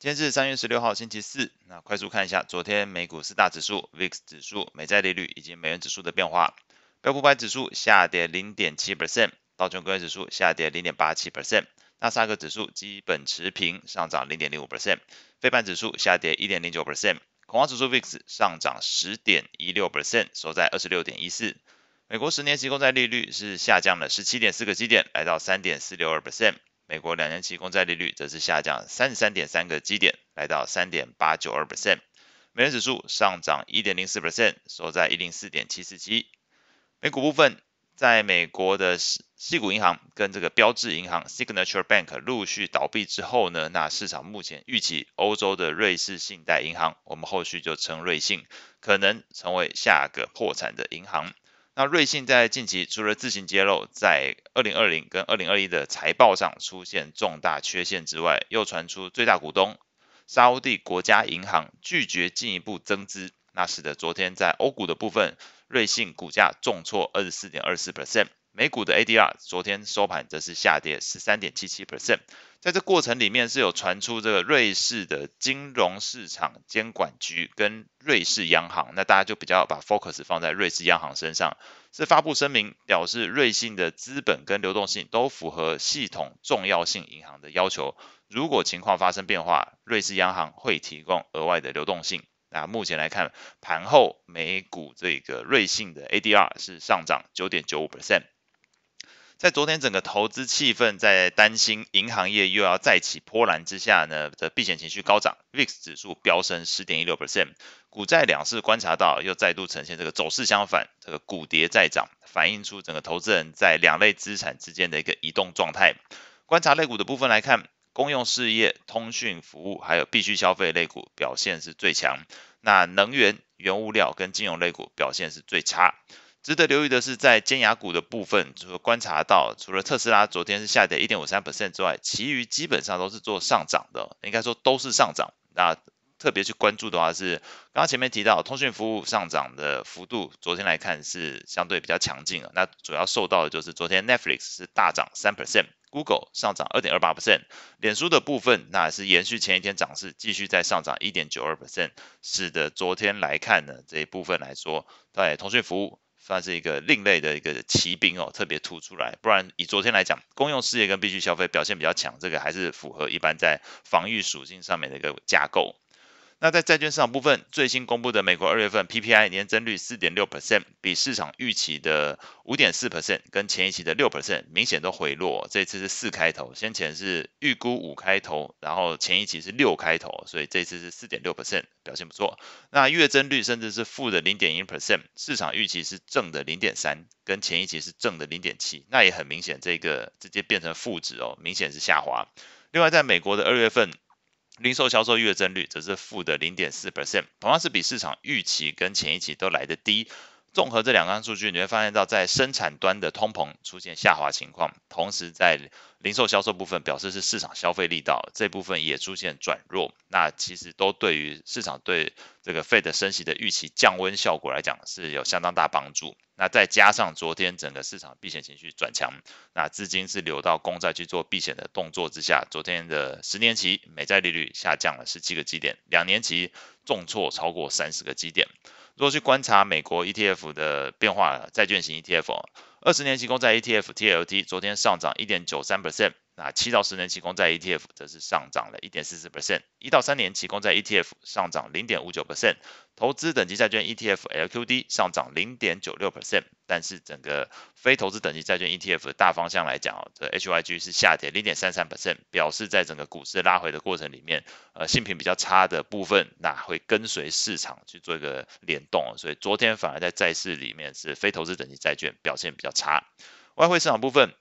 今天是三月十六号星期四，那快速看一下昨天美股四大指数、VIX 指数、美债利率以及美元指数的变化。标普百指数下跌零点七 percent，道琼工业指数下跌零点八七 percent，纳斯达克指数基本持平，上涨零点零五 percent，费半指数下跌一点零九 percent，恐慌指数 VIX 上涨十点一六 percent，收在二十六点一四。美国十年期公债利率是下降了十七点四个基点，来到三点四六二 percent。美国两年期公债利率则是下降三十三点三个基点，来到三点八九二 percent。美元指数上涨一点零四 percent，收在一零四点七四七。美股部分，在美国的西股银行跟这个标志银行 （Signature Bank） 陆续倒闭之后呢，那市场目前预期欧洲的瑞士信贷银行，我们后续就称瑞信，可能成为下个破产的银行。那瑞信在近期除了自行揭露在二零二零跟二零二一的财报上出现重大缺陷之外，又传出最大股东沙乌地国家银行拒绝进一步增资，那使得昨天在欧股的部分，瑞信股价重挫二十四点二四 percent。美股的 ADR 昨天收盘则是下跌十三点七七 percent，在这过程里面是有传出这个瑞士的金融市场监管局跟瑞士央行，那大家就比较把 focus 放在瑞士央行身上，是发布声明表示瑞信的资本跟流动性都符合系统重要性银行的要求，如果情况发生变化，瑞士央行会提供额外的流动性。那目前来看，盘后美股这个瑞信的 ADR 是上涨九点九五 percent。在昨天整个投资气氛在担心银行业又要再起波澜之下呢，的避险情绪高涨，VIX 指数飙升十点一六 percent，股债两市观察到又再度呈现这个走势相反，这个股跌再涨，反映出整个投资人在两类资产之间的一个移动状态。观察类股的部分来看，公用事业、通讯服务还有必需消费类股表现是最强，那能源、原物料跟金融类股表现是最差。值得留意的是，在尖牙股的部分，除了观察到，除了特斯拉昨天是下跌一点五三 percent 之外，其余基本上都是做上涨的，应该说都是上涨。那特别去关注的话是，刚刚前面提到通讯服务上涨的幅度，昨天来看是相对比较强劲的。那主要受到的就是昨天 Netflix 是大涨三 percent，Google 上涨二点二八 percent，脸书的部分那是延续前一天涨势，继续在上涨一点九二 percent，使得昨天来看呢这一部分来说，在通讯服务。算是一个另类的一个骑兵哦，特别突出来。不然以昨天来讲，公用事业跟必需消费表现比较强，这个还是符合一般在防御属性上面的一个架构。那在债券市场部分，最新公布的美国二月份 PPI 年增率四点六 percent，比市场预期的五点四 percent 跟前一期的六 percent 明显都回落。这次是四开头，先前是预估五开头，然后前一期是六开头，所以这次是四点六 percent，表现不错。那月增率甚至是负的零点一 percent，市场预期是正的零点三，跟前一期是正的零点七，那也很明显，这个直接变成负值哦，明显是下滑。另外，在美国的二月份。零售销售月增率则是负的零点四 percent，同样是比市场预期跟前一期都来得低。综合这两项数据，你会发现到在生产端的通膨出现下滑情况，同时在零售销售部分表示是市场消费力道这部分也出现转弱。那其实都对于市场对这个费的升息的预期降温效果来讲是有相当大帮助。那再加上昨天整个市场避险情绪转强，那资金是流到公债去做避险的动作之下，昨天的十年期美债利率下降了十七个基点，两年期重挫超过三十个基点。如果去观察美国 ETF 的变化，债券型 ETF，二十年期公债 ETF TLT 昨天上涨一点九三 percent。那七到十年期公债 ETF 则是上涨了一点四四 percent，一到三年期公债 ETF 上涨零点五九 percent，投资等级债券 ETF LQD 上涨零点九六 percent，但是整个非投资等级债券 ETF 的大方向来讲，这 HYG 是下跌零点三三 percent，表示在整个股市拉回的过程里面，呃，性品比较差的部分，那会跟随市场去做一个联动，所以昨天反而在债市里面是非投资等级债券表现比较差，外汇市场部分。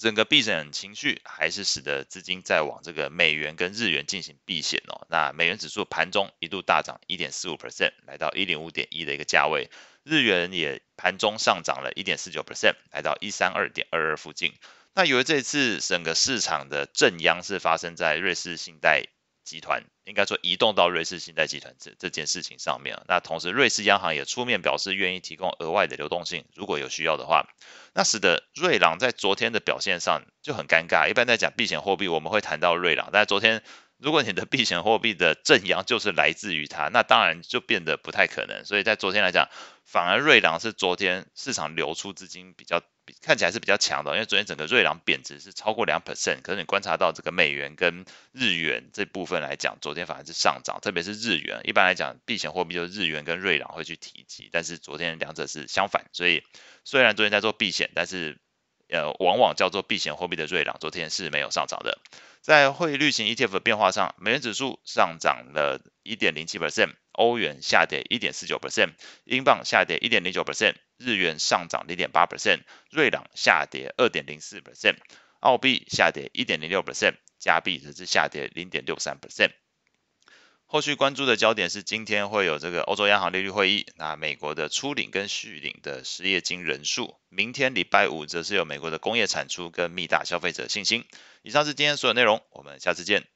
整个避险情绪还是使得资金在往这个美元跟日元进行避险哦。那美元指数盘中一度大涨一点四五 percent，来到一零五点一的一个价位。日元也盘中上涨了一点四九 percent，来到一三二点二二附近。那由于这次整个市场的震央是发生在瑞士信贷。集团应该说移动到瑞士信贷集团这这件事情上面，那同时瑞士央行也出面表示愿意提供额外的流动性，如果有需要的话，那使得瑞郎在昨天的表现上就很尴尬。一般在讲避险货币，我们会谈到瑞郎，但昨天如果你的避险货币的正阳就是来自于它，那当然就变得不太可能。所以在昨天来讲，反而瑞郎是昨天市场流出资金比较看起来是比较强的，因为昨天整个瑞郎贬值是超过两 percent。可是你观察到这个美元跟日元这部分来讲，昨天反而是上涨，特别是日元。一般来讲，避险货币就是日元跟瑞郎会去提及，但是昨天两者是相反。所以虽然昨天在做避险，但是呃，往往叫做避险货币的瑞郎，昨天是没有上涨的。在汇率型 ETF 的变化上，美元指数上涨了一点零七 percent 欧元下跌1.49%，英镑下跌1.09%，日元上涨0.8%，瑞郎下跌2.04%，澳币下跌1.06%，加币则是下跌0.63%。后续关注的焦点是，今天会有这个欧洲央行利率会议，那美国的初领跟续领的失业金人数，明天礼拜五则是有美国的工业产出跟密大消费者信心。以上是今天所有内容，我们下次见。